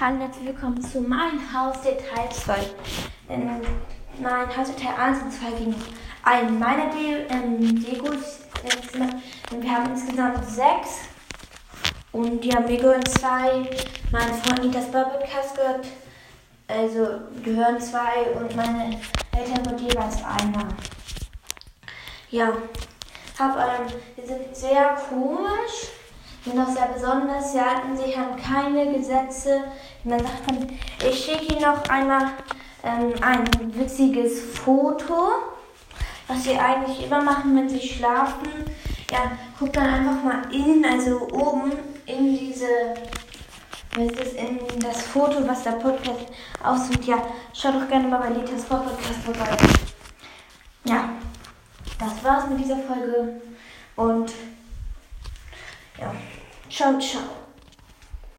Hallo, herzlich willkommen zu meinem Haus Detail 2. In mein Haus Detail 1 und 2 ging ein meiner De ähm, Degos. Wir haben insgesamt sechs. Und ja, mir gehören zwei. Mein Freund Nitas Bubblecast gehört. Also gehören zwei und meine Eltern gehört jeweils einer. Ja, hab, ähm, wir sind sehr komisch auch sehr besonders. Sie hatten, sie haben keine Gesetze. Man sagt ich schicke Ihnen noch einmal ähm, ein witziges Foto, was Sie eigentlich immer machen, wenn Sie schlafen. Ja, guckt dann einfach mal in, also oben in diese, was ist in das Foto, was der Podcast aussieht. Ja, schaut doch gerne mal bei Litas Podcast vorbei. Ja, das war's mit dieser Folge und ja. 少少